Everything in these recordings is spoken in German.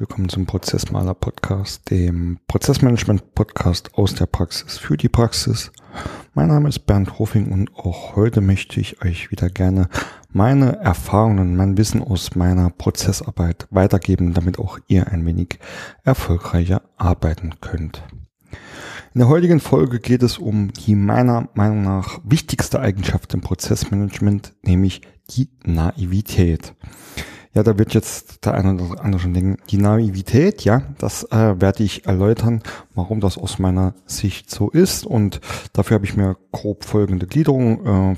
Willkommen zum Prozessmaler Podcast, dem Prozessmanagement Podcast aus der Praxis für die Praxis. Mein Name ist Bernd Hofing und auch heute möchte ich euch wieder gerne meine Erfahrungen mein Wissen aus meiner Prozessarbeit weitergeben, damit auch ihr ein wenig erfolgreicher arbeiten könnt. In der heutigen Folge geht es um die meiner Meinung nach wichtigste Eigenschaft im Prozessmanagement, nämlich die Naivität. Ja, da wird jetzt der eine oder andere schon denken, die Naivität, ja, das äh, werde ich erläutern, warum das aus meiner Sicht so ist. Und dafür habe ich mir grob folgende Gliederung äh,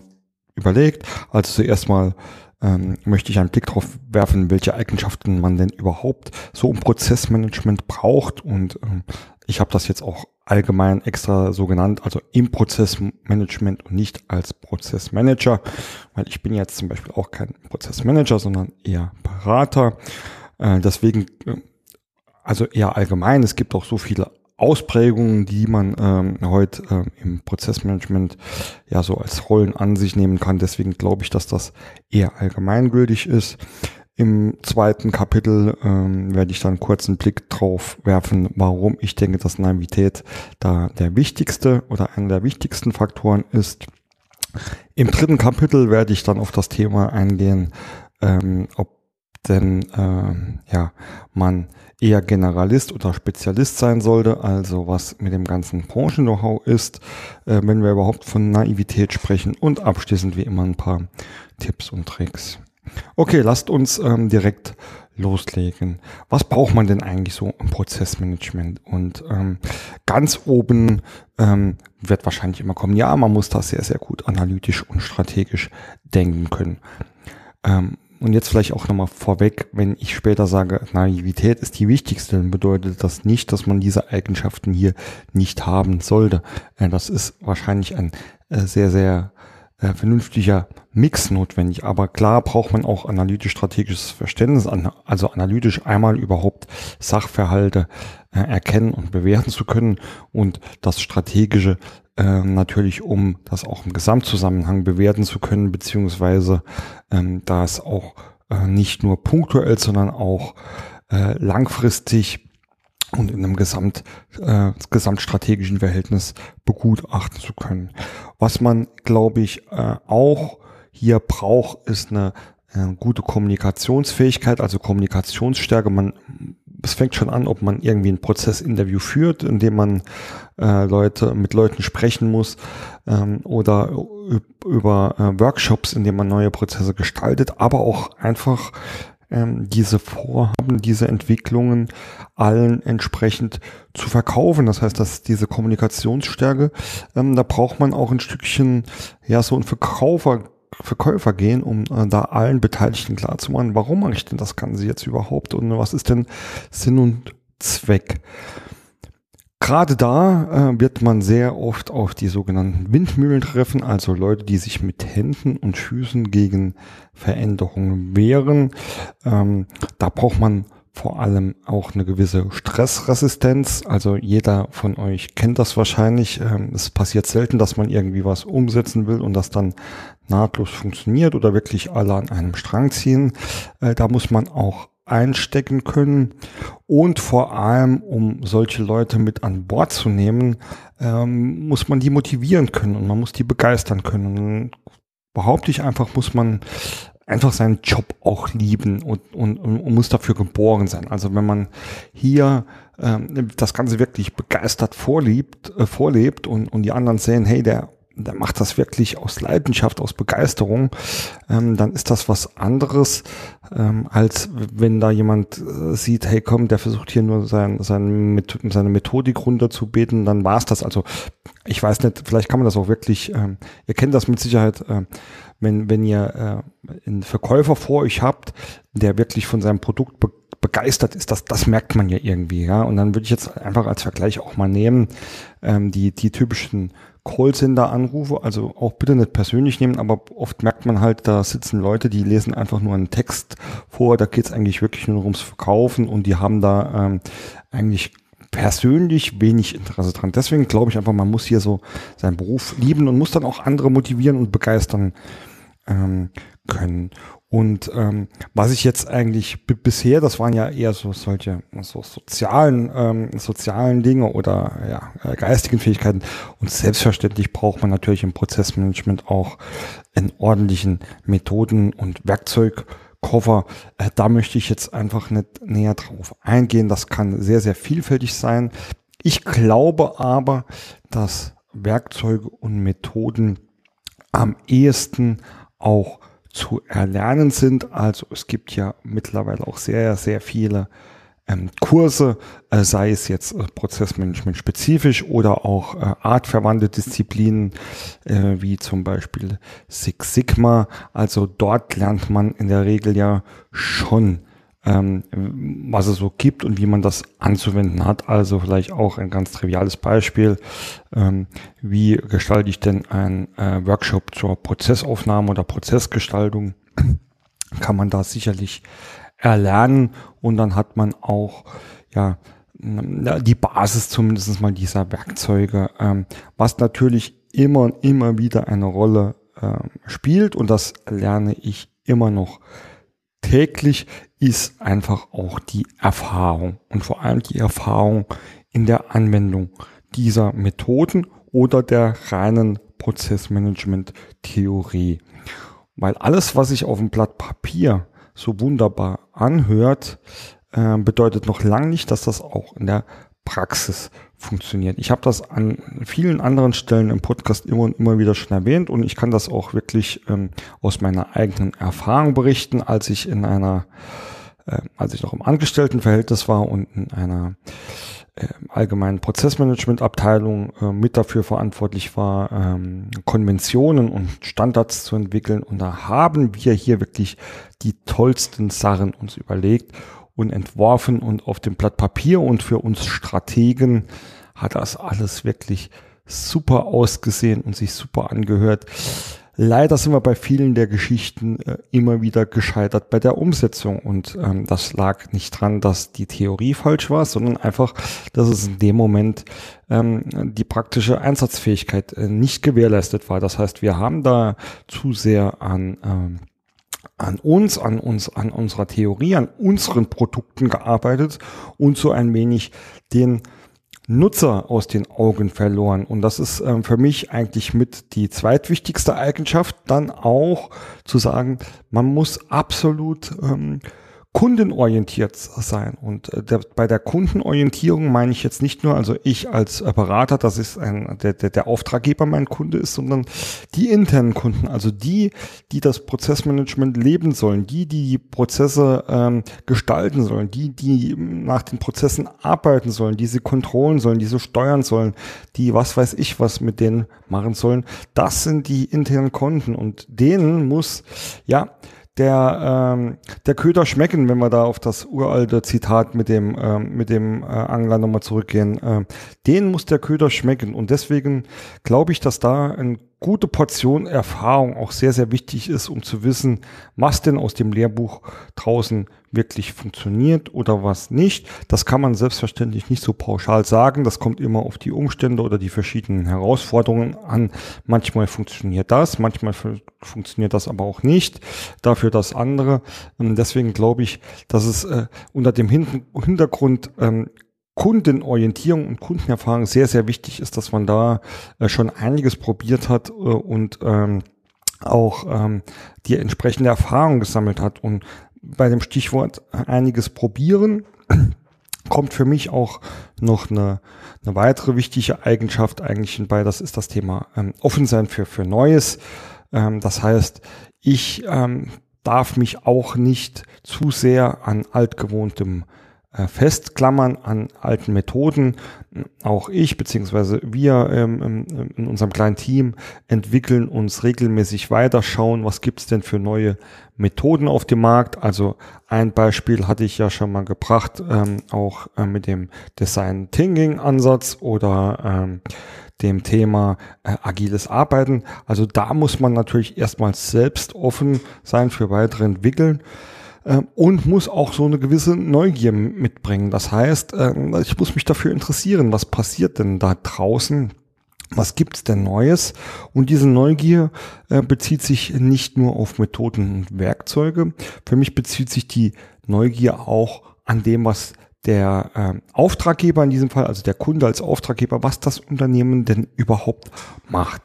überlegt. Also zuerst mal ähm, möchte ich einen Blick darauf werfen, welche Eigenschaften man denn überhaupt so im Prozessmanagement braucht. Und ähm, ich habe das jetzt auch allgemein extra so genannt, also im Prozessmanagement und nicht als Prozessmanager, weil ich bin jetzt zum Beispiel auch kein Prozessmanager, sondern eher Berater. Äh, deswegen, äh, also eher allgemein, es gibt auch so viele Ausprägungen, die man ähm, heute äh, im Prozessmanagement ja so als Rollen an sich nehmen kann. Deswegen glaube ich, dass das eher allgemeingültig ist. Im zweiten Kapitel ähm, werde ich dann kurz einen Blick drauf werfen, warum ich denke, dass Naivität da der wichtigste oder einer der wichtigsten Faktoren ist. Im dritten Kapitel werde ich dann auf das Thema eingehen, ähm, ob denn äh, ja man eher Generalist oder Spezialist sein sollte, also was mit dem ganzen Branchen-Know-how ist, äh, wenn wir überhaupt von Naivität sprechen und abschließend wie immer ein paar Tipps und Tricks. Okay, lasst uns ähm, direkt loslegen. Was braucht man denn eigentlich so im Prozessmanagement? Und ähm, ganz oben ähm, wird wahrscheinlich immer kommen, ja, man muss da sehr, sehr gut analytisch und strategisch denken können. Ähm, und jetzt vielleicht auch nochmal vorweg, wenn ich später sage, Naivität ist die wichtigste, dann bedeutet das nicht, dass man diese Eigenschaften hier nicht haben sollte. Äh, das ist wahrscheinlich ein äh, sehr, sehr äh, vernünftiger Mix notwendig. Aber klar braucht man auch analytisch-strategisches Verständnis, also analytisch einmal überhaupt Sachverhalte äh, erkennen und bewerten zu können und das strategische äh, natürlich, um das auch im Gesamtzusammenhang bewerten zu können, beziehungsweise ähm, da es auch äh, nicht nur punktuell, sondern auch äh, langfristig und in einem Gesamt, äh, gesamtstrategischen Verhältnis begutachten zu können. Was man, glaube ich, äh, auch hier braucht, ist eine äh, gute Kommunikationsfähigkeit, also Kommunikationsstärke. Man, es fängt schon an, ob man irgendwie ein Prozessinterview führt, in dem man äh, Leute mit Leuten sprechen muss ähm, oder über äh, Workshops, in denen man neue Prozesse gestaltet, aber auch einfach ähm, diese Vorhaben, diese Entwicklungen allen entsprechend zu verkaufen. Das heißt, dass diese Kommunikationsstärke, ähm, da braucht man auch ein Stückchen, ja, so ein Verkäufer, Verkäufer gehen, um äh, da allen Beteiligten klarzumachen, warum mache ich denn das Ganze jetzt überhaupt und was ist denn Sinn und Zweck. Gerade da äh, wird man sehr oft auf die sogenannten Windmühlen treffen, also Leute, die sich mit Händen und Füßen gegen Veränderungen wehren. Ähm, da braucht man vor allem auch eine gewisse Stressresistenz. Also jeder von euch kennt das wahrscheinlich. Ähm, es passiert selten, dass man irgendwie was umsetzen will und das dann nahtlos funktioniert oder wirklich alle an einem Strang ziehen. Äh, da muss man auch einstecken können und vor allem, um solche Leute mit an Bord zu nehmen, ähm, muss man die motivieren können und man muss die begeistern können. Behaupte ich einfach, muss man einfach seinen Job auch lieben und, und, und muss dafür geboren sein. Also wenn man hier ähm, das Ganze wirklich begeistert vorliebt, äh, vorlebt und, und die anderen sehen, hey, der der macht das wirklich aus Leidenschaft, aus Begeisterung, ähm, dann ist das was anderes, ähm, als wenn da jemand äh, sieht, hey komm, der versucht hier nur sein, sein, seine Methodik runterzubeten, dann war's das. Also ich weiß nicht, vielleicht kann man das auch wirklich, ähm, ihr kennt das mit Sicherheit, äh, wenn, wenn ihr äh, einen Verkäufer vor euch habt, der wirklich von seinem Produkt be begeistert ist, das, das merkt man ja irgendwie, ja. Und dann würde ich jetzt einfach als Vergleich auch mal nehmen, ähm, die, die typischen Callcenter-Anrufe, also auch bitte nicht persönlich nehmen, aber oft merkt man halt, da sitzen Leute, die lesen einfach nur einen Text vor, da geht es eigentlich wirklich nur ums Verkaufen und die haben da ähm, eigentlich persönlich wenig Interesse dran. Deswegen glaube ich einfach, man muss hier so seinen Beruf lieben und muss dann auch andere motivieren und begeistern ähm, können. Und ähm, was ich jetzt eigentlich bisher, das waren ja eher so solche so sozialen ähm, sozialen Dinge oder ja äh, geistigen Fähigkeiten. Und selbstverständlich braucht man natürlich im Prozessmanagement auch einen ordentlichen Methoden- und Werkzeugkoffer. Äh, da möchte ich jetzt einfach nicht näher drauf eingehen. Das kann sehr sehr vielfältig sein. Ich glaube aber, dass Werkzeuge und Methoden am ehesten auch zu erlernen sind. Also es gibt ja mittlerweile auch sehr, sehr viele ähm, Kurse, äh, sei es jetzt äh, Prozessmanagement spezifisch oder auch äh, artverwandte Disziplinen äh, wie zum Beispiel Six Sigma. Also dort lernt man in der Regel ja schon ähm, was es so gibt und wie man das anzuwenden hat. Also vielleicht auch ein ganz triviales Beispiel. Ähm, wie gestalte ich denn ein äh, Workshop zur Prozessaufnahme oder Prozessgestaltung? Kann man da sicherlich erlernen und dann hat man auch ja die Basis zumindest mal dieser Werkzeuge, ähm, was natürlich immer und immer wieder eine Rolle äh, spielt und das lerne ich immer noch täglich ist einfach auch die Erfahrung und vor allem die Erfahrung in der Anwendung dieser Methoden oder der reinen Prozessmanagement-Theorie. Weil alles, was sich auf dem Blatt Papier so wunderbar anhört, äh, bedeutet noch lange nicht, dass das auch in der Praxis funktioniert. Ich habe das an vielen anderen Stellen im Podcast immer und immer wieder schon erwähnt und ich kann das auch wirklich ähm, aus meiner eigenen Erfahrung berichten, als ich in einer, äh, als ich noch im Angestelltenverhältnis war und in einer äh, allgemeinen Prozessmanagementabteilung äh, mit dafür verantwortlich war, ähm, Konventionen und Standards zu entwickeln. Und da haben wir hier wirklich die tollsten Sachen uns überlegt und entworfen und auf dem Blatt Papier und für uns Strategen hat das alles wirklich super ausgesehen und sich super angehört. Leider sind wir bei vielen der Geschichten äh, immer wieder gescheitert bei der Umsetzung und ähm, das lag nicht dran, dass die Theorie falsch war, sondern einfach, dass es in dem Moment ähm, die praktische Einsatzfähigkeit äh, nicht gewährleistet war. Das heißt, wir haben da zu sehr an ähm, an uns, an uns, an unserer Theorie, an unseren Produkten gearbeitet und so ein wenig den Nutzer aus den Augen verloren. Und das ist ähm, für mich eigentlich mit die zweitwichtigste Eigenschaft, dann auch zu sagen, man muss absolut ähm, kundenorientiert sein. Und äh, der, bei der Kundenorientierung meine ich jetzt nicht nur, also ich als Berater, das ist ein, der, der, der Auftraggeber mein Kunde ist, sondern die internen Kunden, also die, die das Prozessmanagement leben sollen, die, die die Prozesse ähm, gestalten sollen, die, die nach den Prozessen arbeiten sollen, diese Kontrollen sollen, diese steuern sollen, die was weiß ich was mit denen machen sollen. Das sind die internen Kunden und denen muss, ja, der, ähm, der Köder schmecken, wenn wir da auf das uralte Zitat mit dem, ähm, mit dem äh, Angler nochmal zurückgehen. Äh, den muss der Köder schmecken. Und deswegen glaube ich, dass da ein gute Portion Erfahrung auch sehr, sehr wichtig ist, um zu wissen, was denn aus dem Lehrbuch draußen wirklich funktioniert oder was nicht. Das kann man selbstverständlich nicht so pauschal sagen. Das kommt immer auf die Umstände oder die verschiedenen Herausforderungen an. Manchmal funktioniert das, manchmal funktioniert das aber auch nicht. Dafür das andere. Und deswegen glaube ich, dass es äh, unter dem Hintergrund ähm, Kundenorientierung und Kundenerfahrung sehr, sehr wichtig ist, dass man da äh, schon einiges probiert hat äh, und ähm, auch ähm, die entsprechende Erfahrung gesammelt hat. Und bei dem Stichwort einiges probieren kommt für mich auch noch eine, eine weitere wichtige Eigenschaft eigentlich bei. Das ist das Thema ähm, offen sein für, für Neues. Ähm, das heißt, ich ähm, darf mich auch nicht zu sehr an altgewohntem festklammern an alten Methoden. Auch ich beziehungsweise wir ähm, in unserem kleinen Team entwickeln uns regelmäßig weiter, schauen, was gibt's denn für neue Methoden auf dem Markt. Also ein Beispiel hatte ich ja schon mal gebracht, ähm, auch äh, mit dem Design Thinking Ansatz oder ähm, dem Thema äh, agiles Arbeiten. Also da muss man natürlich erstmal selbst offen sein für weitere Entwickeln. Ähm, und muss auch so eine gewisse Neugier mitbringen. Das heißt, ähm, ich muss mich dafür interessieren, was passiert denn da draußen? was gibt's denn Neues? Und diese Neugier äh, bezieht sich nicht nur auf Methoden und Werkzeuge. Für mich bezieht sich die Neugier auch an dem, was der äh, Auftraggeber in diesem Fall, also der Kunde als Auftraggeber, was das Unternehmen denn überhaupt macht.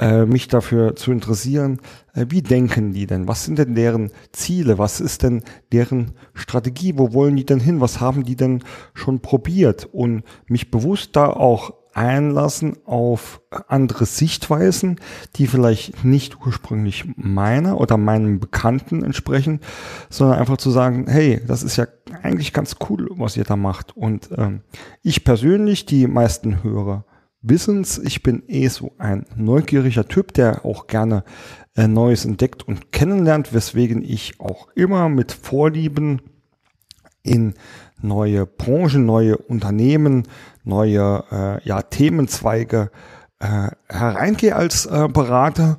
Äh, mich dafür zu interessieren, äh, wie denken die denn? Was sind denn deren Ziele? Was ist denn deren Strategie? Wo wollen die denn hin? Was haben die denn schon probiert? Und mich bewusst da auch einlassen auf andere Sichtweisen, die vielleicht nicht ursprünglich meiner oder meinem Bekannten entsprechen, sondern einfach zu sagen, hey, das ist ja eigentlich ganz cool, was ihr da macht. Und ähm, ich persönlich, die meisten Hörer wissen's, ich bin eh so ein neugieriger Typ, der auch gerne äh, Neues entdeckt und kennenlernt, weswegen ich auch immer mit Vorlieben in neue Branchen, neue Unternehmen, neue äh, ja, Themenzweige äh, hereingehe als äh, Berater,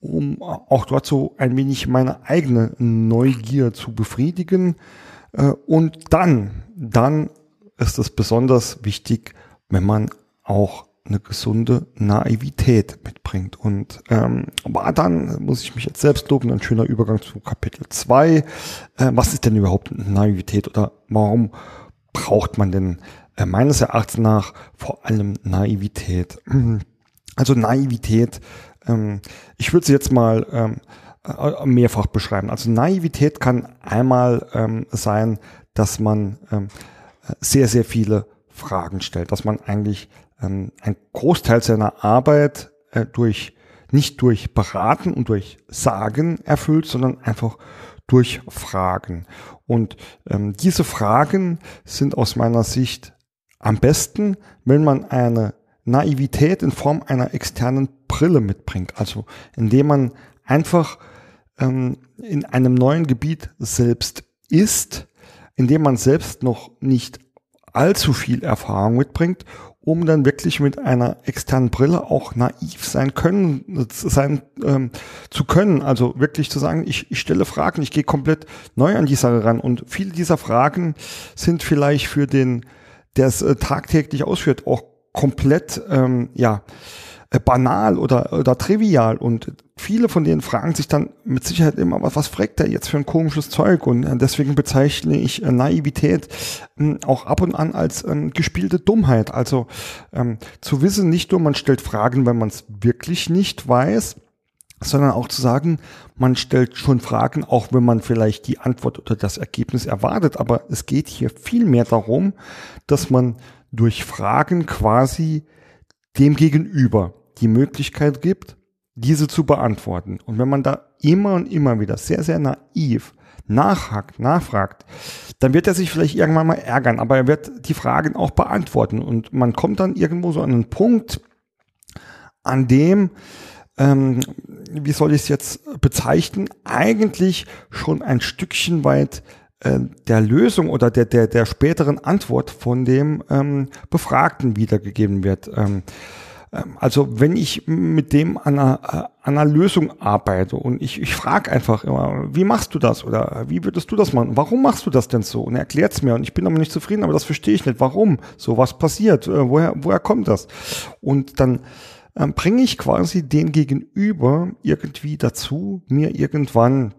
um auch dort so ein wenig meine eigene Neugier zu befriedigen. Äh, und dann, dann ist es besonders wichtig, wenn man auch eine gesunde Naivität mitbringt. Und ähm, aber dann muss ich mich jetzt selbst loben, ein schöner Übergang zu Kapitel 2. Äh, was ist denn überhaupt Naivität oder warum braucht man denn meines Erachtens nach vor allem Naivität? Also Naivität, ähm, ich würde sie jetzt mal ähm, äh, mehrfach beschreiben. Also Naivität kann einmal ähm, sein, dass man ähm, sehr, sehr viele Fragen stellt, dass man eigentlich ähm, ein Großteil seiner Arbeit äh, durch nicht durch Beraten und durch Sagen erfüllt, sondern einfach durch Fragen. Und ähm, diese Fragen sind aus meiner Sicht am besten, wenn man eine Naivität in Form einer externen Brille mitbringt. Also indem man einfach ähm, in einem neuen Gebiet selbst ist, indem man selbst noch nicht allzu viel Erfahrung mitbringt um dann wirklich mit einer externen Brille auch naiv sein können, sein ähm, zu können. Also wirklich zu sagen, ich, ich stelle Fragen, ich gehe komplett neu an die Sache ran. Und viele dieser Fragen sind vielleicht für den, der es äh, tagtäglich ausführt, auch komplett ähm, ja äh, banal oder, oder trivial und viele von denen fragen sich dann mit Sicherheit immer, was, was fragt er jetzt für ein komisches Zeug und äh, deswegen bezeichne ich äh, Naivität ähm, auch ab und an als ähm, gespielte Dummheit. Also ähm, zu wissen, nicht nur man stellt Fragen, wenn man es wirklich nicht weiß, sondern auch zu sagen, man stellt schon Fragen, auch wenn man vielleicht die Antwort oder das Ergebnis erwartet. Aber es geht hier viel mehr darum, dass man durch Fragen quasi dem Gegenüber die Möglichkeit gibt, diese zu beantworten. Und wenn man da immer und immer wieder sehr, sehr naiv nachhakt, nachfragt, dann wird er sich vielleicht irgendwann mal ärgern, aber er wird die Fragen auch beantworten. Und man kommt dann irgendwo so an einen Punkt, an dem, ähm, wie soll ich es jetzt bezeichnen, eigentlich schon ein Stückchen weit äh, der Lösung oder der, der, der späteren Antwort von dem ähm, Befragten wiedergegeben wird. Ähm, ähm, also wenn ich mit dem an einer, äh, an einer Lösung arbeite und ich, ich frage einfach immer, wie machst du das oder wie würdest du das machen? Warum machst du das denn so? Und er erklärt es mir und ich bin aber nicht zufrieden, aber das verstehe ich nicht. Warum? So was passiert? Äh, woher, woher kommt das? Und dann ähm, bringe ich quasi den Gegenüber irgendwie dazu, mir irgendwann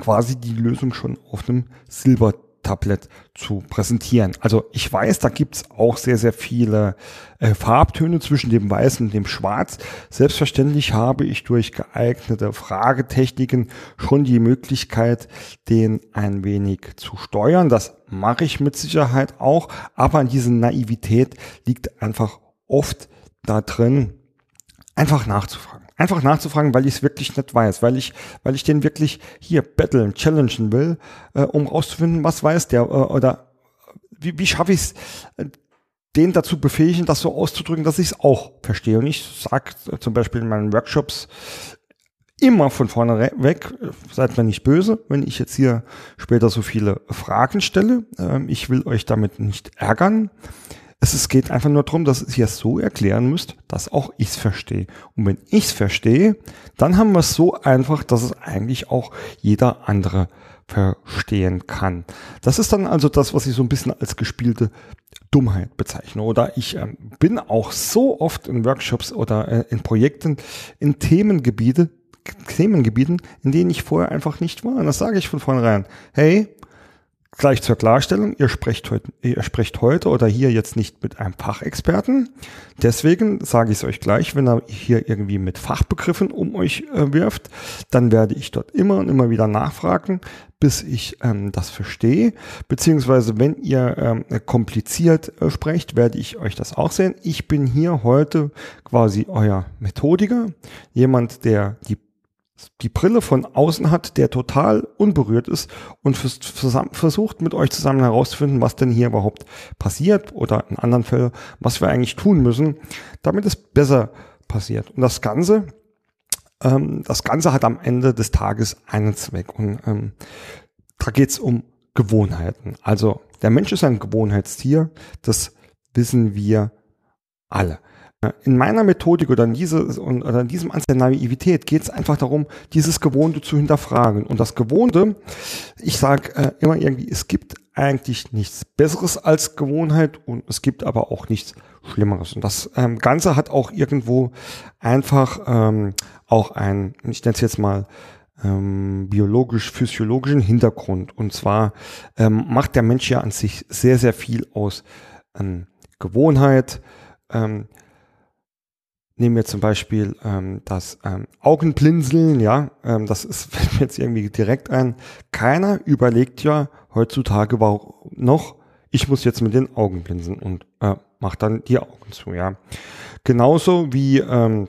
quasi die Lösung schon auf einem Silber Tablet zu präsentieren. Also ich weiß, da gibt's auch sehr, sehr viele äh, Farbtöne zwischen dem Weiß und dem Schwarz. Selbstverständlich habe ich durch geeignete Fragetechniken schon die Möglichkeit, den ein wenig zu steuern. Das mache ich mit Sicherheit auch, aber an diese Naivität liegt einfach oft da drin, einfach nachzufragen. Einfach nachzufragen, weil ich es wirklich nicht weiß, weil ich, weil ich den wirklich hier battlen, challengen will, äh, um rauszufinden, was weiß der äh, oder wie, wie schaffe ich es, äh, den dazu befähigen, das so auszudrücken, dass ich es auch verstehe. Und ich sage zum Beispiel in meinen Workshops immer von vorne weg, seid mir nicht böse, wenn ich jetzt hier später so viele Fragen stelle. Ähm, ich will euch damit nicht ärgern. Es, es geht einfach nur darum, dass ihr es so erklären müsst, dass auch ich es verstehe. Und wenn ich es verstehe, dann haben wir es so einfach, dass es eigentlich auch jeder andere verstehen kann. Das ist dann also das, was ich so ein bisschen als gespielte Dummheit bezeichne. Oder ich ähm, bin auch so oft in Workshops oder äh, in Projekten in Themengebiete, Themengebieten, in denen ich vorher einfach nicht war. Und das sage ich von vornherein. Hey, Gleich zur Klarstellung, ihr sprecht, heute, ihr sprecht heute oder hier jetzt nicht mit einem Fachexperten. Deswegen sage ich es euch gleich, wenn er hier irgendwie mit Fachbegriffen um euch äh, wirft, dann werde ich dort immer und immer wieder nachfragen, bis ich ähm, das verstehe. Beziehungsweise wenn ihr ähm, kompliziert äh, sprecht, werde ich euch das auch sehen. Ich bin hier heute quasi euer Methodiker, jemand, der die die Brille von außen hat, der total unberührt ist und versucht mit euch zusammen herauszufinden, was denn hier überhaupt passiert oder in anderen Fällen, was wir eigentlich tun müssen, damit es besser passiert. Und das Ganze, ähm, das Ganze hat am Ende des Tages einen Zweck und ähm, da geht es um Gewohnheiten. Also der Mensch ist ein Gewohnheitstier, das wissen wir alle. In meiner Methodik oder in, diese, oder in diesem Ansatz der Naivität geht es einfach darum, dieses Gewohnte zu hinterfragen. Und das Gewohnte, ich sage äh, immer irgendwie, es gibt eigentlich nichts Besseres als Gewohnheit und es gibt aber auch nichts Schlimmeres. Und das ähm, Ganze hat auch irgendwo einfach ähm, auch ein, ich nenne es jetzt mal, ähm, biologisch-physiologischen Hintergrund. Und zwar ähm, macht der Mensch ja an sich sehr, sehr viel aus ähm, Gewohnheit, ähm, Nehmen wir zum Beispiel ähm, das ähm, Augenblinzeln, ja, ähm, das ist fällt mir jetzt irgendwie direkt ein. Keiner überlegt ja heutzutage warum noch, ich muss jetzt mit den Augen blinzeln und äh, macht dann die Augen zu, ja. Genauso wie ähm,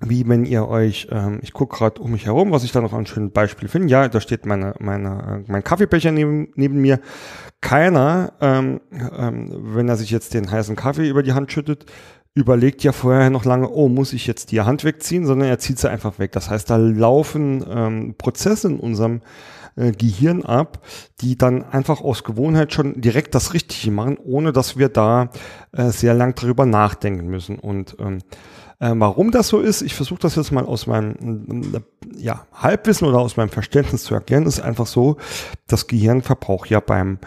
wie wenn ihr euch, ähm, ich gucke gerade um mich herum, was ich da noch ein schönes Beispiel finde. Ja, da steht meine, meine, mein Kaffeebecher neben, neben mir. Keiner, ähm, ähm, wenn er sich jetzt den heißen Kaffee über die Hand schüttet, überlegt ja vorher noch lange, oh, muss ich jetzt die Hand wegziehen, sondern er zieht sie einfach weg. Das heißt, da laufen ähm, Prozesse in unserem äh, Gehirn ab, die dann einfach aus Gewohnheit schon direkt das Richtige machen, ohne dass wir da äh, sehr lang darüber nachdenken müssen. Und ähm, äh, warum das so ist, ich versuche das jetzt mal aus meinem ja, Halbwissen oder aus meinem Verständnis zu erklären, ist einfach so, das Gehirn verbraucht ja beim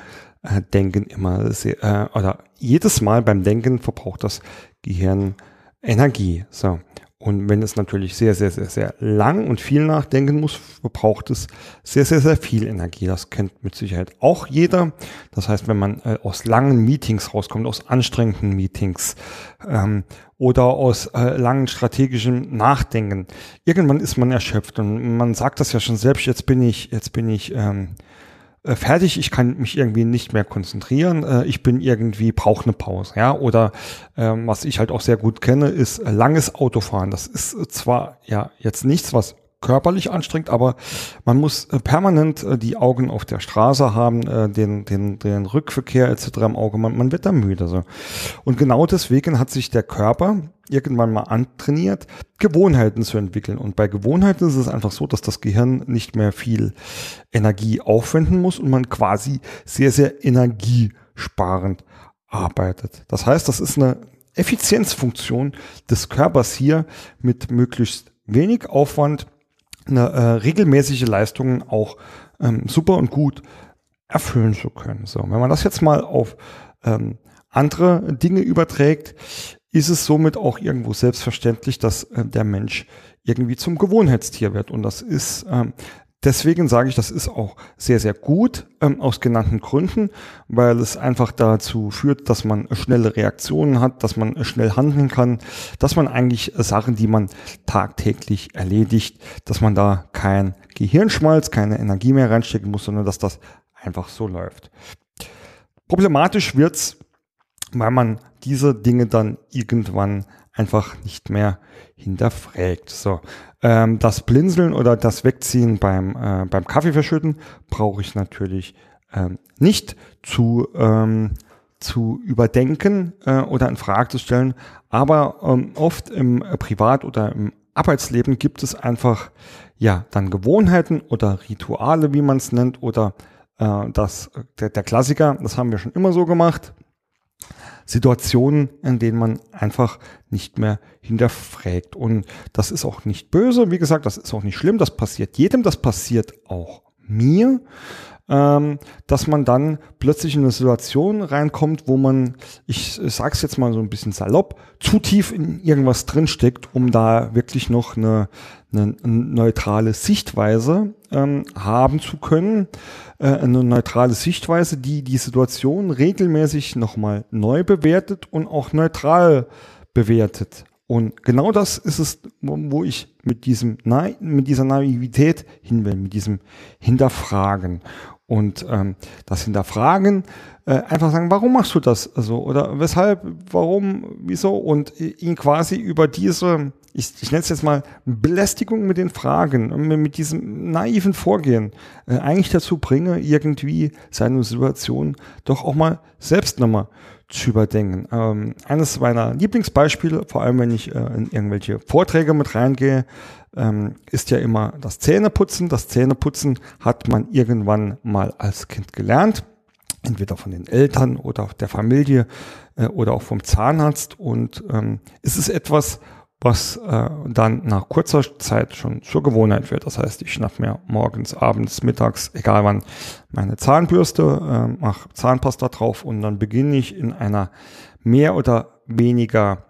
äh, Denken immer sehr, äh, oder jedes Mal beim Denken verbraucht das Gehirn Energie. So. Und wenn es natürlich sehr, sehr, sehr, sehr lang und viel nachdenken muss, verbraucht es sehr, sehr, sehr viel Energie. Das kennt mit Sicherheit auch jeder. Das heißt, wenn man äh, aus langen Meetings rauskommt, aus anstrengenden Meetings ähm, oder aus äh, langen strategischen Nachdenken, irgendwann ist man erschöpft und man sagt das ja schon selbst. Jetzt bin ich, jetzt bin ich ähm, äh, fertig, ich kann mich irgendwie nicht mehr konzentrieren, äh, ich bin irgendwie, brauche eine Pause, ja, oder ähm, was ich halt auch sehr gut kenne, ist langes Autofahren. Das ist zwar ja jetzt nichts, was körperlich anstrengend, aber man muss äh, permanent äh, die Augen auf der Straße haben, äh, den, den, den Rückverkehr etc. im Auge. Man, man wird da müde. So. Und genau deswegen hat sich der Körper irgendwann mal antrainiert, Gewohnheiten zu entwickeln. Und bei Gewohnheiten ist es einfach so, dass das Gehirn nicht mehr viel Energie aufwenden muss und man quasi sehr, sehr energiesparend arbeitet. Das heißt, das ist eine Effizienzfunktion des Körpers hier mit möglichst wenig Aufwand eine äh, regelmäßige Leistung auch ähm, super und gut erfüllen zu können. So, wenn man das jetzt mal auf ähm, andere Dinge überträgt, ist es somit auch irgendwo selbstverständlich, dass äh, der Mensch irgendwie zum Gewohnheitstier wird. Und das ist ähm, Deswegen sage ich, das ist auch sehr, sehr gut ähm, aus genannten Gründen, weil es einfach dazu führt, dass man schnelle Reaktionen hat, dass man schnell handeln kann, dass man eigentlich Sachen, die man tagtäglich erledigt, dass man da kein Gehirnschmalz, keine Energie mehr reinstecken muss, sondern dass das einfach so läuft. Problematisch wird's, weil man diese Dinge dann irgendwann einfach nicht mehr hinterfragt. So, ähm, das Blinzeln oder das Wegziehen beim äh, beim Kaffeeverschütten brauche ich natürlich ähm, nicht zu ähm, zu überdenken äh, oder in Frage zu stellen. Aber ähm, oft im Privat- oder im Arbeitsleben gibt es einfach ja dann Gewohnheiten oder Rituale, wie man es nennt, oder äh, das der, der Klassiker. Das haben wir schon immer so gemacht Situationen, in denen man einfach nicht mehr hinterfragt. Und das ist auch nicht böse, wie gesagt, das ist auch nicht schlimm, das passiert jedem, das passiert auch mir, ähm, dass man dann plötzlich in eine Situation reinkommt, wo man, ich, sag's jetzt mal so ein bisschen salopp, zu tief in irgendwas drinsteckt, um da wirklich noch eine, eine neutrale Sichtweise ähm, haben zu können. Äh, eine neutrale Sichtweise, die die Situation regelmäßig nochmal neu bewertet und auch neutral bewertet. Und genau das ist es, wo ich mit diesem, mit dieser Naivität hin will, mit diesem Hinterfragen. Und ähm, das Hinterfragen, äh, einfach sagen, warum machst du das? Also, oder weshalb, warum, wieso? Und ihn quasi über diese, ich, ich nenne es jetzt mal Belästigung mit den Fragen, mit diesem naiven Vorgehen, äh, eigentlich dazu bringe, irgendwie seine Situation doch auch mal selbst nochmal zu überdenken. Ähm, eines meiner Lieblingsbeispiele, vor allem wenn ich äh, in irgendwelche Vorträge mit reingehe, ähm, ist ja immer das Zähneputzen. Das Zähneputzen hat man irgendwann mal als Kind gelernt, entweder von den Eltern oder der Familie äh, oder auch vom Zahnarzt. Und ähm, es ist etwas, was äh, dann nach kurzer Zeit schon zur Gewohnheit wird. Das heißt, ich schnapp mir morgens, abends, mittags, egal wann, meine Zahnbürste, äh, mache Zahnpasta drauf und dann beginne ich in einer mehr oder weniger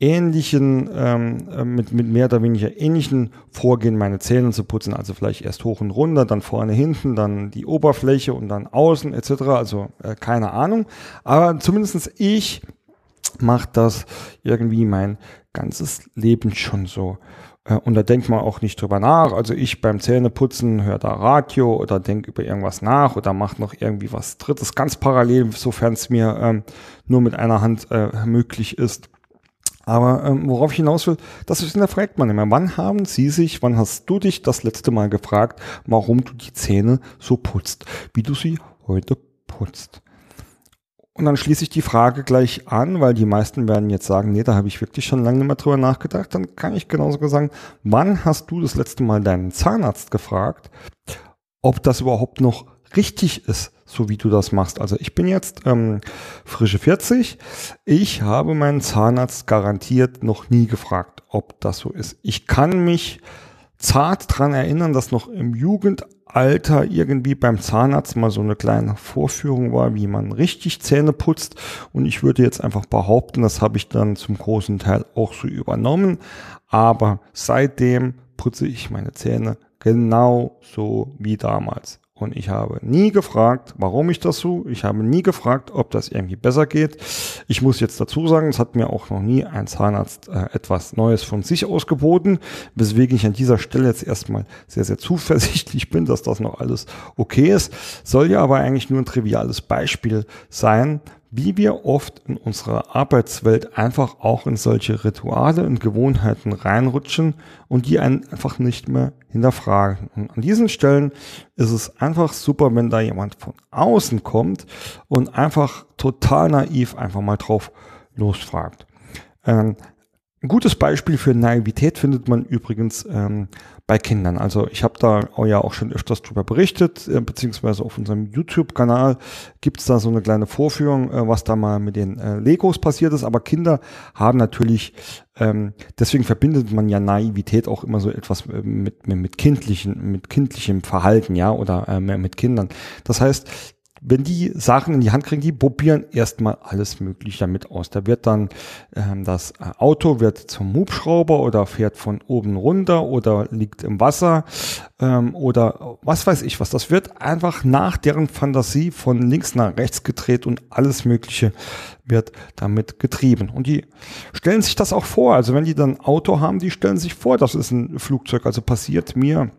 ähnlichen, ähm, äh, mit, mit mehr oder weniger ähnlichen Vorgehen meine Zähne zu putzen. Also vielleicht erst hoch und runter, dann vorne, hinten, dann die Oberfläche und dann außen etc. Also äh, keine Ahnung. Aber zumindestens ich mache das irgendwie mein ganzes Leben schon so. Äh, und da denkt man auch nicht drüber nach. Also ich beim Zähneputzen höre da Radio oder denke über irgendwas nach oder mache noch irgendwie was Drittes ganz parallel, sofern es mir ähm, nur mit einer Hand äh, möglich ist. Aber ähm, worauf ich hinaus will, das ist hinterfragt man immer. Wann haben Sie sich, wann hast du dich das letzte Mal gefragt, warum du die Zähne so putzt, wie du sie heute putzt? Und dann schließe ich die Frage gleich an, weil die meisten werden jetzt sagen, nee, da habe ich wirklich schon lange nicht mehr drüber nachgedacht. Dann kann ich genauso sagen, wann hast du das letzte Mal deinen Zahnarzt gefragt, ob das überhaupt noch richtig ist, so wie du das machst. Also ich bin jetzt ähm, frische 40. Ich habe meinen Zahnarzt garantiert noch nie gefragt, ob das so ist. Ich kann mich zart dran erinnern, dass noch im Jugendalter irgendwie beim Zahnarzt mal so eine kleine Vorführung war, wie man richtig Zähne putzt. Und ich würde jetzt einfach behaupten, das habe ich dann zum großen Teil auch so übernommen. Aber seitdem putze ich meine Zähne genau so wie damals. Und ich habe nie gefragt, warum ich das so. Ich habe nie gefragt, ob das irgendwie besser geht. Ich muss jetzt dazu sagen, es hat mir auch noch nie ein Zahnarzt äh, etwas Neues von sich ausgeboten, weswegen ich an dieser Stelle jetzt erstmal sehr, sehr zuversichtlich bin, dass das noch alles okay ist. Soll ja aber eigentlich nur ein triviales Beispiel sein, wie wir oft in unserer Arbeitswelt einfach auch in solche Rituale und Gewohnheiten reinrutschen und die einen einfach nicht mehr hinterfragen. Und an diesen Stellen ist es einfach super, wenn da jemand von außen kommt und einfach total naiv einfach mal drauf losfragt. Ähm, ein gutes Beispiel für Naivität findet man übrigens ähm, bei Kindern. Also ich habe da ja auch schon öfters drüber berichtet, äh, beziehungsweise auf unserem YouTube-Kanal gibt's da so eine kleine Vorführung, äh, was da mal mit den äh, Legos passiert ist. Aber Kinder haben natürlich, ähm, deswegen verbindet man ja Naivität auch immer so etwas äh, mit, mit, mit kindlichen, mit kindlichem Verhalten, ja, oder äh, mit Kindern. Das heißt, wenn die Sachen in die Hand kriegen, die probieren erstmal alles Mögliche damit aus. Da wird dann ähm, das äh, Auto wird zum Hubschrauber oder fährt von oben runter oder liegt im Wasser ähm, oder was weiß ich was. Das wird einfach nach deren Fantasie von links nach rechts gedreht und alles Mögliche wird damit getrieben. Und die stellen sich das auch vor. Also wenn die dann Auto haben, die stellen sich vor, das ist ein Flugzeug. Also passiert mir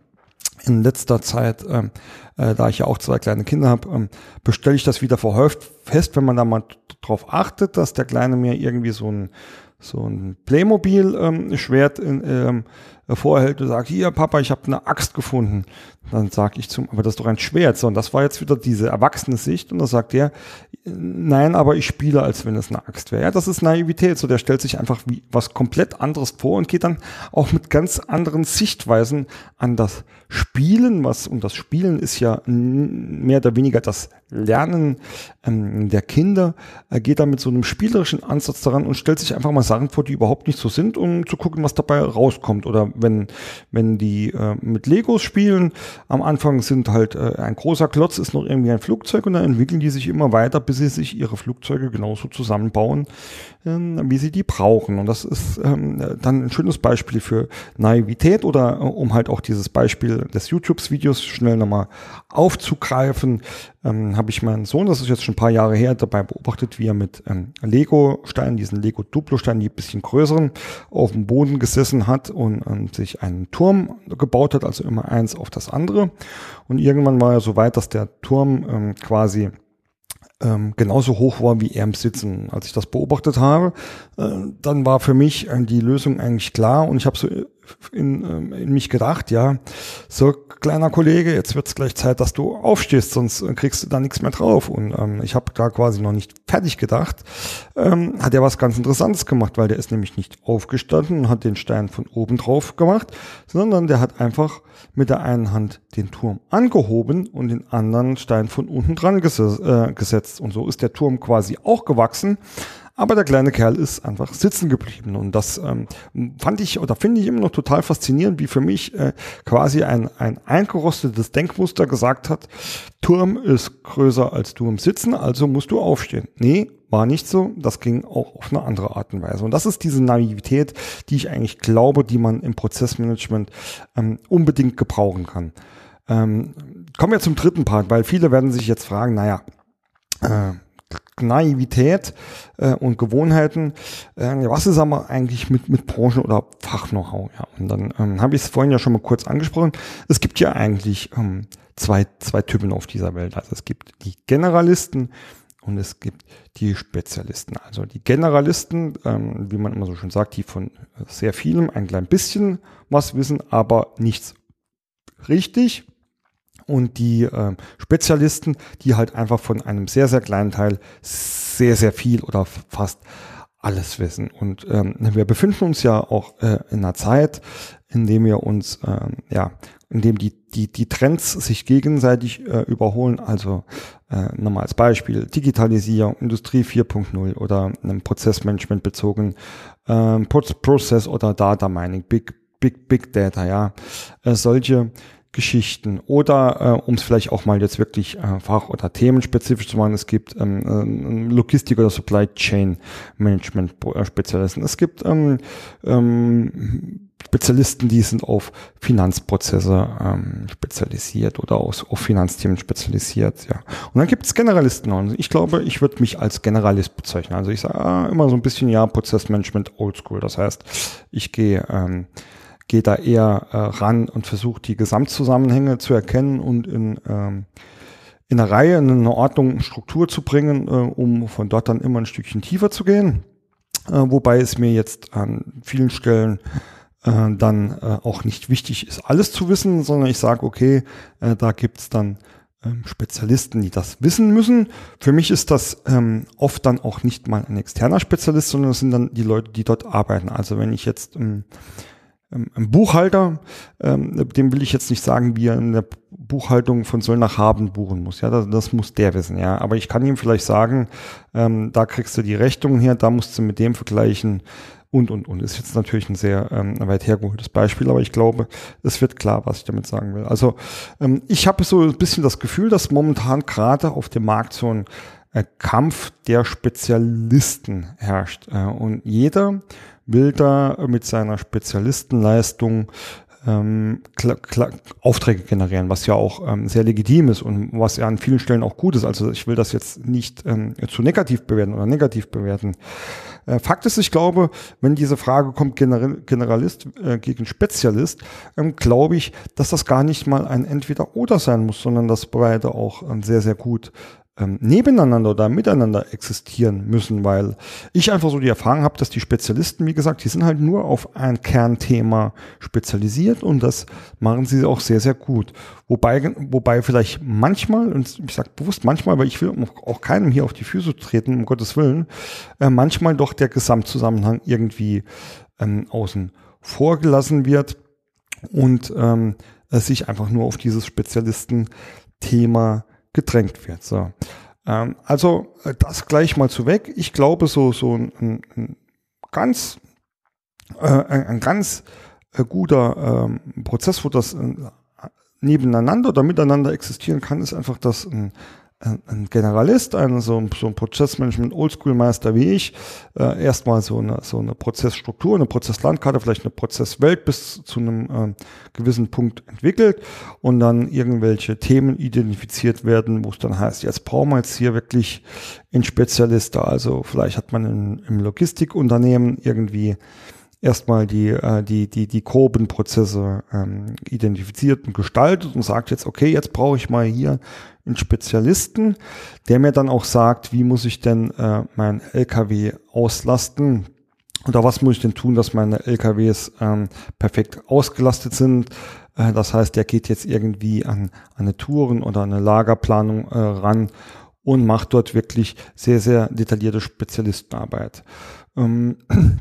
in letzter Zeit, ähm, äh, da ich ja auch zwei kleine Kinder habe, ähm, bestelle ich das wieder verhäuft fest, wenn man da mal drauf achtet, dass der Kleine mir irgendwie so ein so ein Playmobil-Schwert ähm, ähm, vorhält und sagt, hier Papa, ich habe eine Axt gefunden. Dann sage ich zum, aber das ist doch ein Schwert. So, und das war jetzt wieder diese erwachsene Sicht. Und da sagt er, nein, aber ich spiele, als wenn es eine Axt wäre. Ja, das ist Naivität. So, der stellt sich einfach wie was komplett anderes vor und geht dann auch mit ganz anderen Sichtweisen an das Spielen, was, und das Spielen ist ja mehr oder weniger das Lernen ähm, der Kinder, er geht da mit so einem spielerischen Ansatz daran und stellt sich einfach mal Sachen vor, die überhaupt nicht so sind, um zu gucken, was dabei rauskommt oder wenn, wenn die äh, mit Legos spielen, am Anfang sind halt äh, ein großer Klotz ist noch irgendwie ein Flugzeug und dann entwickeln die sich immer weiter, bis sie sich ihre Flugzeuge genauso zusammenbauen, wie sie die brauchen. Und das ist ähm, dann ein schönes Beispiel für Naivität oder äh, um halt auch dieses Beispiel des YouTube-Videos schnell nochmal aufzugreifen, ähm, habe ich meinen Sohn, das ist jetzt schon ein paar Jahre her, dabei beobachtet, wie er mit ähm, Lego-Steinen, diesen Lego-Duplo-Steinen, die bisschen größeren, auf dem Boden gesessen hat und ähm, sich einen Turm gebaut hat, also immer eins auf das andere. Und irgendwann war er so weit, dass der Turm ähm, quasi ähm, genauso hoch war wie er im Sitzen. Als ich das beobachtet habe, äh, dann war für mich äh, die Lösung eigentlich klar und ich habe so in, ähm, in mich gedacht, ja, so kleiner Kollege, jetzt wird's gleich Zeit, dass du aufstehst, sonst äh, kriegst du da nichts mehr drauf. Und ähm, ich habe da quasi noch nicht fertig gedacht. Ähm, hat er was ganz Interessantes gemacht, weil der ist nämlich nicht aufgestanden und hat den Stein von oben drauf gemacht, sondern der hat einfach mit der einen Hand den Turm angehoben und den anderen Stein von unten dran ges äh, gesetzt. Und so ist der Turm quasi auch gewachsen. Aber der kleine Kerl ist einfach sitzen geblieben. Und das ähm, fand ich oder finde ich immer noch total faszinierend, wie für mich äh, quasi ein, ein eingerostetes Denkmuster gesagt hat, Turm ist größer als du im Sitzen, also musst du aufstehen. Nee, war nicht so. Das ging auch auf eine andere Art und Weise. Und das ist diese Naivität, die ich eigentlich glaube, die man im Prozessmanagement ähm, unbedingt gebrauchen kann. Ähm, kommen wir zum dritten Part, weil viele werden sich jetzt fragen, naja, äh, Naivität äh, und Gewohnheiten. Äh, was ist aber eigentlich mit, mit Branchen- oder Fach-Know-how? Ja, und dann ähm, habe ich es vorhin ja schon mal kurz angesprochen. Es gibt ja eigentlich ähm, zwei, zwei Typen auf dieser Welt. Also es gibt die Generalisten und es gibt die Spezialisten. Also die Generalisten, ähm, wie man immer so schön sagt, die von sehr vielem ein klein bisschen was wissen, aber nichts richtig und die äh, Spezialisten, die halt einfach von einem sehr, sehr kleinen Teil sehr, sehr viel oder fast alles wissen. Und ähm, wir befinden uns ja auch äh, in einer Zeit, in dem wir uns, ähm, ja, in dem die, die, die Trends sich gegenseitig äh, überholen. Also äh, nochmal als Beispiel Digitalisierung, Industrie 4.0 oder einem Prozessmanagement bezogen, ähm, Prozess oder Data Mining, Big, Big, Big Data, ja. Äh, solche Geschichten oder äh, um es vielleicht auch mal jetzt wirklich äh, fach- oder themenspezifisch zu machen, es gibt ähm, ähm, Logistik oder Supply Chain Management äh, Spezialisten. Es gibt ähm, ähm, Spezialisten, die sind auf Finanzprozesse ähm, spezialisiert oder aus, auf Finanzthemen spezialisiert, ja. Und dann gibt es Generalisten. Und ich glaube, ich würde mich als Generalist bezeichnen. Also ich sage ah, immer so ein bisschen ja Prozessmanagement Oldschool. Das heißt, ich gehe ähm, geht da eher äh, ran und versucht die Gesamtzusammenhänge zu erkennen und in, ähm, in einer Reihe, in eine Ordnung, Struktur zu bringen, äh, um von dort dann immer ein Stückchen tiefer zu gehen. Äh, wobei es mir jetzt an vielen Stellen äh, dann äh, auch nicht wichtig ist, alles zu wissen, sondern ich sage, okay, äh, da gibt's dann ähm, Spezialisten, die das wissen müssen. Für mich ist das ähm, oft dann auch nicht mal ein externer Spezialist, sondern es sind dann die Leute, die dort arbeiten. Also wenn ich jetzt ähm, ein Buchhalter, ähm, dem will ich jetzt nicht sagen, wie er in der Buchhaltung von Soll nach Haben buchen muss. Ja, das, das muss der wissen, ja. Aber ich kann ihm vielleicht sagen, ähm, da kriegst du die Rechnungen her, da musst du mit dem vergleichen und, und, und. Ist jetzt natürlich ein sehr ähm, weit hergeholtes Beispiel, aber ich glaube, es wird klar, was ich damit sagen will. Also ähm, ich habe so ein bisschen das Gefühl, dass momentan gerade auf dem Markt so ein äh, Kampf der Spezialisten herrscht. Äh, und jeder will da mit seiner Spezialistenleistung ähm, Aufträge generieren, was ja auch ähm, sehr legitim ist und was ja an vielen Stellen auch gut ist. Also ich will das jetzt nicht ähm, zu negativ bewerten oder negativ bewerten. Äh, Fakt ist, ich glaube, wenn diese Frage kommt, General, Generalist äh, gegen Spezialist, ähm, glaube ich, dass das gar nicht mal ein Entweder-Oder sein muss, sondern dass beide auch ähm, sehr, sehr gut ähm, nebeneinander oder miteinander existieren müssen, weil ich einfach so die Erfahrung habe, dass die Spezialisten, wie gesagt, die sind halt nur auf ein Kernthema spezialisiert und das machen sie auch sehr, sehr gut. Wobei, wobei vielleicht manchmal, und ich sage bewusst manchmal, weil ich will auch keinem hier auf die Füße treten, um Gottes Willen, äh, manchmal doch der Gesamtzusammenhang irgendwie ähm, außen vorgelassen wird und ähm, sich einfach nur auf dieses Spezialistenthema gedrängt wird. So. Ähm, also äh, das gleich mal zu weg. Ich glaube, so, so ein, ein ganz, äh, ein, ein ganz äh, guter ähm, Prozess, wo das äh, nebeneinander oder miteinander existieren kann, ist einfach, dass ein ein Generalist, ein so, so ein Prozessmanagement Oldschool-Meister wie ich, äh, erstmal so eine, so eine Prozessstruktur, eine Prozesslandkarte, vielleicht eine Prozesswelt bis zu einem äh, gewissen Punkt entwickelt und dann irgendwelche Themen identifiziert werden, wo es dann heißt, jetzt brauchen wir jetzt hier wirklich einen Spezialist da. Also vielleicht hat man in, im Logistikunternehmen irgendwie erstmal die, äh, die, die, die groben Prozesse ähm, identifiziert und gestaltet und sagt jetzt, okay, jetzt brauche ich mal hier einen Spezialisten, der mir dann auch sagt, wie muss ich denn äh, mein LKW auslasten oder was muss ich denn tun, dass meine LKWs ähm, perfekt ausgelastet sind. Äh, das heißt, der geht jetzt irgendwie an, an eine Touren oder eine Lagerplanung äh, ran und macht dort wirklich sehr, sehr detaillierte Spezialistenarbeit. Ähm,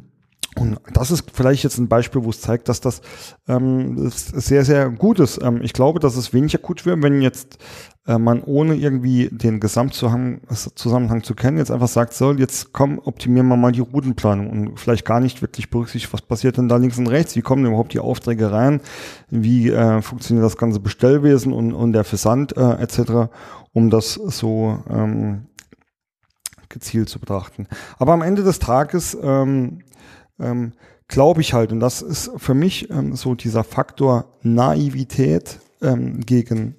und das ist vielleicht jetzt ein Beispiel, wo es zeigt, dass das ähm, sehr, sehr gut ist. Ähm, ich glaube, dass es weniger gut wäre, wenn jetzt äh, man ohne irgendwie den Gesamtzusammenhang zu kennen, jetzt einfach sagt, so, jetzt komm, optimieren wir mal die Routenplanung und vielleicht gar nicht wirklich berücksichtigt, was passiert denn da links und rechts, wie kommen überhaupt die Aufträge rein, wie äh, funktioniert das ganze Bestellwesen und, und der Versand äh, etc., um das so ähm, gezielt zu betrachten. Aber am Ende des Tages ähm, ähm, glaube ich halt, und das ist für mich ähm, so dieser Faktor Naivität ähm, gegen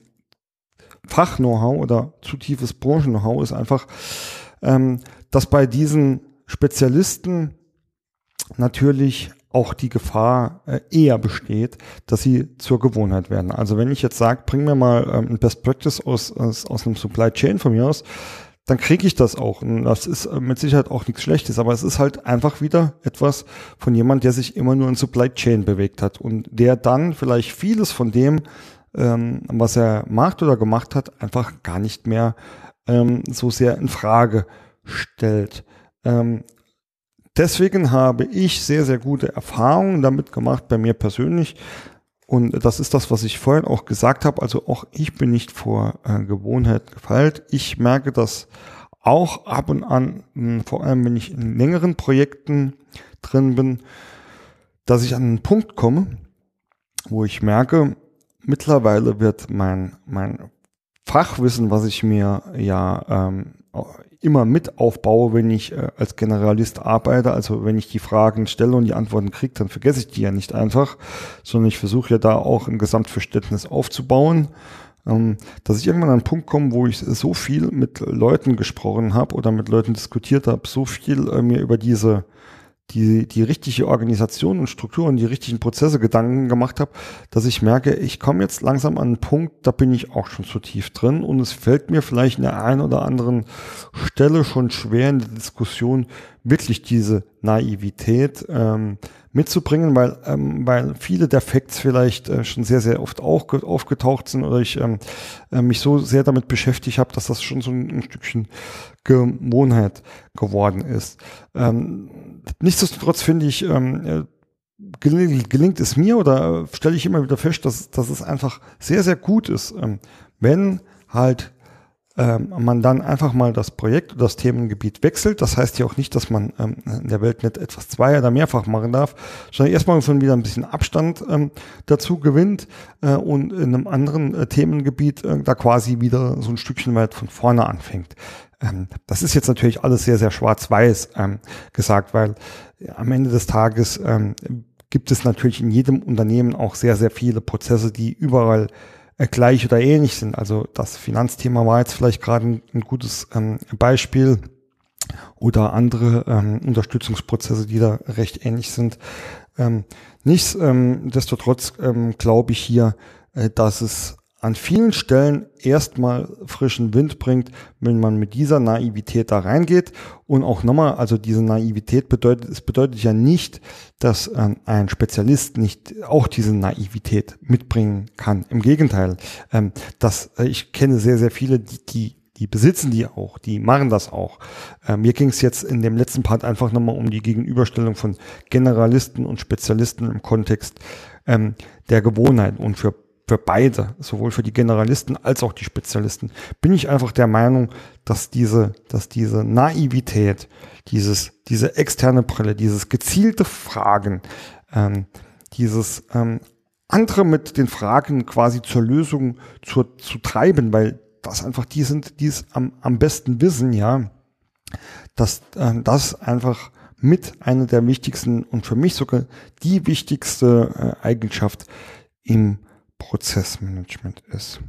Fach-Know-how oder zu tiefes Branchen-Know-how ist einfach, ähm, dass bei diesen Spezialisten natürlich auch die Gefahr äh, eher besteht, dass sie zur Gewohnheit werden. Also wenn ich jetzt sage, bring mir mal ähm, ein Best Practice aus, aus, aus einem Supply Chain von mir aus, dann kriege ich das auch. Und das ist äh, mit Sicherheit auch nichts Schlechtes, aber es ist halt einfach wieder etwas von jemand, der sich immer nur in Supply Chain bewegt hat und der dann vielleicht vieles von dem, ähm, was er macht oder gemacht hat, einfach gar nicht mehr ähm, so sehr in Frage stellt. Ähm, deswegen habe ich sehr, sehr gute Erfahrungen damit gemacht, bei mir persönlich, und das ist das, was ich vorhin auch gesagt habe. Also auch ich bin nicht vor äh, Gewohnheit gefeilt. Ich merke das auch ab und an, mh, vor allem wenn ich in längeren Projekten drin bin, dass ich an einen Punkt komme, wo ich merke, mittlerweile wird mein, mein Fachwissen, was ich mir ja ähm, immer mit aufbaue, wenn ich äh, als Generalist arbeite. Also wenn ich die Fragen stelle und die Antworten kriege, dann vergesse ich die ja nicht einfach, sondern ich versuche ja da auch ein Gesamtverständnis aufzubauen, ähm, dass ich irgendwann an einen Punkt komme, wo ich so viel mit Leuten gesprochen habe oder mit Leuten diskutiert habe, so viel äh, mir über diese die, die richtige Organisation und Struktur und die richtigen Prozesse Gedanken gemacht habe, dass ich merke, ich komme jetzt langsam an einen Punkt, da bin ich auch schon zu tief drin und es fällt mir vielleicht in der einen oder anderen Stelle schon schwer in der Diskussion wirklich diese Naivität ähm, mitzubringen, weil, ähm, weil viele der Facts vielleicht äh, schon sehr, sehr oft auch aufgetaucht sind oder ich ähm, äh, mich so sehr damit beschäftigt habe, dass das schon so ein, ein Stückchen Gewohnheit geworden ist. Ähm, nichtsdestotrotz finde ich, ähm, äh, gelingt, gelingt es mir oder stelle ich immer wieder fest, dass, dass es einfach sehr, sehr gut ist, ähm, wenn halt ähm, man dann einfach mal das Projekt oder das Themengebiet wechselt. Das heißt ja auch nicht, dass man ähm, in der Welt nicht etwas zwei oder mehrfach machen darf, sondern erstmal schon wieder ein bisschen Abstand ähm, dazu gewinnt äh, und in einem anderen äh, Themengebiet äh, da quasi wieder so ein Stückchen weit von vorne anfängt. Ähm, das ist jetzt natürlich alles sehr, sehr schwarz-weiß ähm, gesagt, weil am Ende des Tages ähm, gibt es natürlich in jedem Unternehmen auch sehr, sehr viele Prozesse, die überall äh, gleich oder ähnlich sind. Also das Finanzthema war jetzt vielleicht gerade ein, ein gutes ähm, Beispiel oder andere ähm, Unterstützungsprozesse, die da recht ähnlich sind. Ähm, nichtsdestotrotz ähm, glaube ich hier, äh, dass es an vielen Stellen erstmal frischen Wind bringt, wenn man mit dieser Naivität da reingeht. Und auch nochmal, also diese Naivität bedeutet, es bedeutet ja nicht, dass ähm, ein Spezialist nicht auch diese Naivität mitbringen kann. Im Gegenteil, ähm, dass äh, ich kenne sehr, sehr viele, die, die die besitzen die auch, die machen das auch. Äh, mir ging es jetzt in dem letzten Part einfach nochmal um die Gegenüberstellung von Generalisten und Spezialisten im Kontext ähm, der Gewohnheit. Und für für beide, sowohl für die Generalisten als auch die Spezialisten, bin ich einfach der Meinung, dass diese, dass diese Naivität, dieses, diese externe Brille, dieses gezielte Fragen, ähm, dieses ähm, andere mit den Fragen quasi zur Lösung zu, zu treiben, weil das einfach die sind, die es am, am besten wissen, ja, dass äh, das einfach mit einer der wichtigsten und für mich sogar die wichtigste äh, Eigenschaft im Prozessmanagement ist.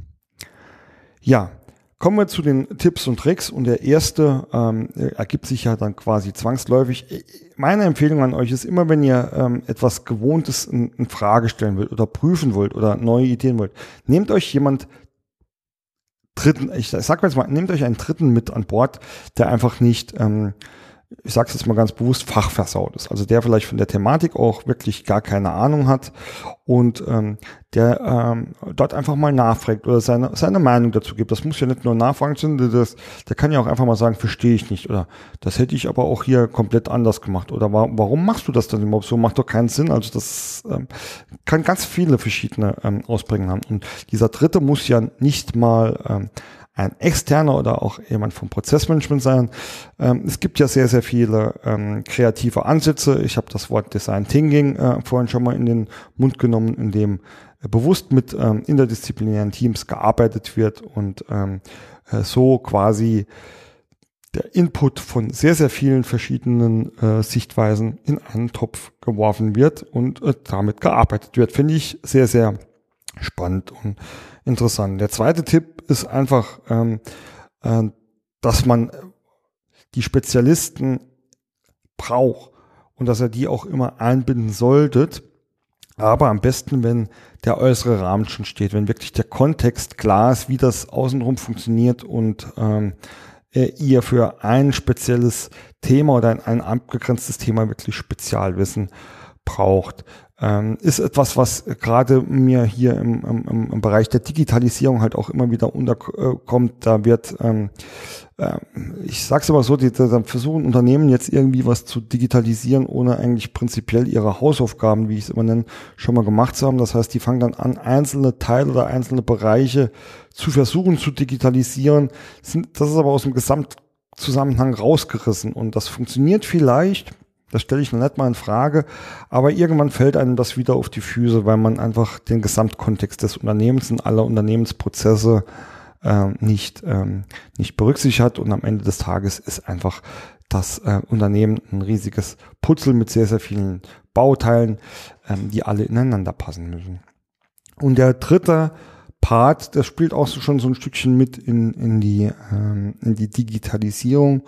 Ja, kommen wir zu den Tipps und Tricks und der erste ähm, ergibt sich ja dann quasi zwangsläufig. Meine Empfehlung an euch ist immer, wenn ihr ähm, etwas Gewohntes in, in Frage stellen wollt oder prüfen wollt oder neue Ideen wollt, nehmt euch jemand Dritten, ich sag jetzt mal, nehmt euch einen Dritten mit an Bord, der einfach nicht ähm, ich sage es jetzt mal ganz bewusst, fachversaut ist. Also der vielleicht von der Thematik auch wirklich gar keine Ahnung hat und ähm, der ähm, dort einfach mal nachfragt oder seine, seine Meinung dazu gibt. Das muss ja nicht nur nachfragen, sondern das, der kann ja auch einfach mal sagen, verstehe ich nicht oder das hätte ich aber auch hier komplett anders gemacht oder wa warum machst du das denn überhaupt so? Macht doch keinen Sinn. Also das ähm, kann ganz viele verschiedene ähm, Ausprägungen haben. Und dieser Dritte muss ja nicht mal ähm, ein externer oder auch jemand vom Prozessmanagement sein. Ähm, es gibt ja sehr, sehr viele ähm, kreative Ansätze. Ich habe das Wort Design Thinking äh, vorhin schon mal in den Mund genommen, in dem äh, bewusst mit ähm, interdisziplinären Teams gearbeitet wird und ähm, äh, so quasi der Input von sehr, sehr vielen verschiedenen äh, Sichtweisen in einen Topf geworfen wird und äh, damit gearbeitet wird. Finde ich sehr, sehr spannend und interessant. Der zweite Tipp ist einfach, ähm, äh, dass man die Spezialisten braucht und dass er die auch immer einbinden solltet. Aber am besten, wenn der äußere Rahmen schon steht, wenn wirklich der Kontext klar ist, wie das außenrum funktioniert und ähm, äh, ihr für ein spezielles Thema oder ein, ein abgegrenztes Thema wirklich Spezialwissen braucht ähm, ist etwas, was gerade mir hier im, im, im Bereich der Digitalisierung halt auch immer wieder unterkommt. Da wird, ähm, äh, ich sage es aber so, die, da versuchen Unternehmen jetzt irgendwie was zu digitalisieren, ohne eigentlich prinzipiell ihre Hausaufgaben, wie ich es immer nenne, schon mal gemacht zu haben. Das heißt, die fangen dann an, einzelne Teile oder einzelne Bereiche zu versuchen zu digitalisieren. Das ist aber aus dem Gesamtzusammenhang rausgerissen und das funktioniert vielleicht das stelle ich noch nicht mal in Frage, aber irgendwann fällt einem das wieder auf die Füße, weil man einfach den Gesamtkontext des Unternehmens und aller Unternehmensprozesse äh, nicht, ähm, nicht berücksichtigt hat und am Ende des Tages ist einfach das äh, Unternehmen ein riesiges Putzel mit sehr, sehr vielen Bauteilen, ähm, die alle ineinander passen müssen. Und der dritte Part, das spielt auch so schon so ein Stückchen mit in, in, die, ähm, in die Digitalisierung,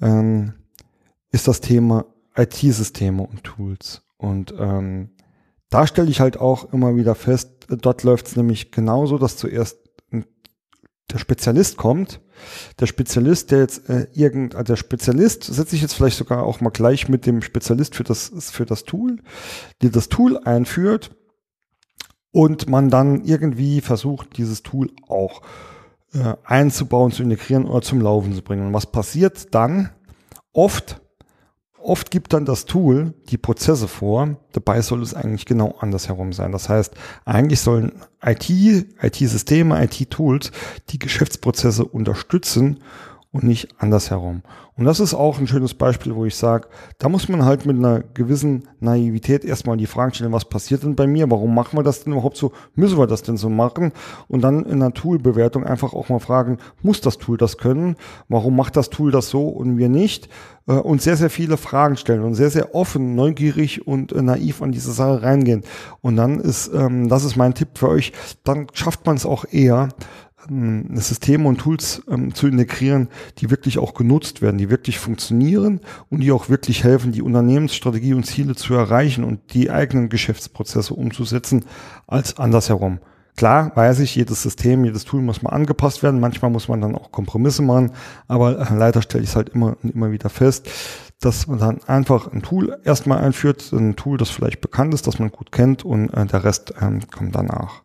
ähm, ist das Thema IT-Systeme und Tools. Und ähm, da stelle ich halt auch immer wieder fest, dort läuft es nämlich genauso, dass zuerst der Spezialist kommt. Der Spezialist, der jetzt äh, irgend, also der Spezialist setze ich jetzt vielleicht sogar auch mal gleich mit dem Spezialist für das, für das Tool, die das Tool einführt und man dann irgendwie versucht, dieses Tool auch äh, einzubauen, zu integrieren oder zum Laufen zu bringen. Und was passiert dann? Oft Oft gibt dann das Tool die Prozesse vor, dabei soll es eigentlich genau andersherum sein. Das heißt, eigentlich sollen IT, IT-Systeme, IT-Tools die Geschäftsprozesse unterstützen und nicht andersherum. Und das ist auch ein schönes Beispiel, wo ich sage, da muss man halt mit einer gewissen Naivität erstmal die Frage stellen, was passiert denn bei mir? Warum machen wir das denn überhaupt so? Müssen wir das denn so machen? Und dann in einer Toolbewertung einfach auch mal fragen, muss das Tool das können? Warum macht das Tool das so und wir nicht? Äh, und sehr, sehr viele Fragen stellen und sehr, sehr offen, neugierig und äh, naiv an diese Sache reingehen. Und dann ist, ähm, das ist mein Tipp für euch, dann schafft man es auch eher, Systeme und Tools ähm, zu integrieren, die wirklich auch genutzt werden, die wirklich funktionieren und die auch wirklich helfen, die Unternehmensstrategie und Ziele zu erreichen und die eigenen Geschäftsprozesse umzusetzen, als andersherum. Klar weiß ich, jedes System, jedes Tool muss mal angepasst werden. Manchmal muss man dann auch Kompromisse machen, aber äh, leider stelle ich es halt immer und immer wieder fest, dass man dann einfach ein Tool erstmal einführt, ein Tool, das vielleicht bekannt ist, das man gut kennt und äh, der Rest ähm, kommt danach.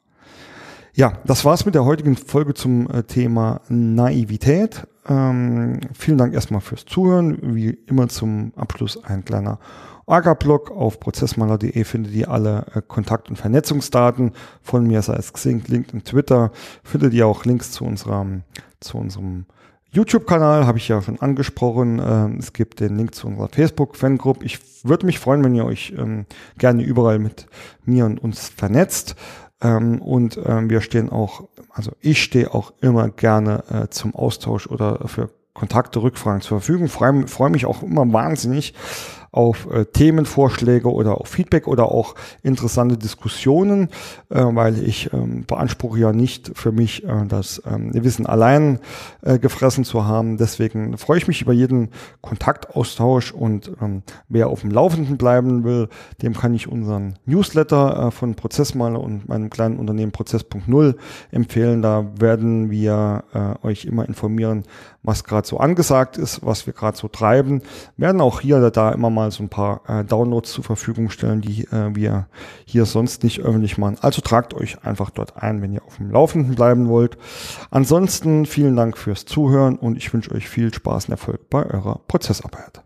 Ja, das war's mit der heutigen Folge zum äh, Thema Naivität. Ähm, vielen Dank erstmal fürs Zuhören. Wie immer zum Abschluss ein kleiner Orga-Blog auf prozessmaler.de findet ihr alle äh, Kontakt- und Vernetzungsdaten von mir, sei es Xing, LinkedIn, Twitter. Findet ihr auch Links zu unserem, zu unserem YouTube-Kanal habe ich ja schon angesprochen. Ähm, es gibt den Link zu unserer Facebook-Fangroup. Ich würde mich freuen, wenn ihr euch ähm, gerne überall mit mir und uns vernetzt. Ähm, und ähm, wir stehen auch, also ich stehe auch immer gerne äh, zum Austausch oder für Kontakte, Rückfragen zur Verfügung. Freue freu mich auch immer wahnsinnig auf äh, Themenvorschläge oder auf Feedback oder auch interessante Diskussionen, äh, weil ich ähm, beanspruche ja nicht für mich äh, das ähm, Wissen allein äh, gefressen zu haben. Deswegen freue ich mich über jeden Kontaktaustausch und ähm, wer auf dem Laufenden bleiben will, dem kann ich unseren Newsletter äh, von Prozessmaler und meinem kleinen Unternehmen Prozess.0 empfehlen. Da werden wir äh, euch immer informieren, was gerade so angesagt ist, was wir gerade so treiben. werden auch hier oder da immer mal so ein paar äh, Downloads zur Verfügung stellen, die äh, wir hier sonst nicht öffentlich machen. Also tragt euch einfach dort ein, wenn ihr auf dem Laufenden bleiben wollt. Ansonsten vielen Dank fürs Zuhören und ich wünsche euch viel Spaß und Erfolg bei eurer Prozessarbeit.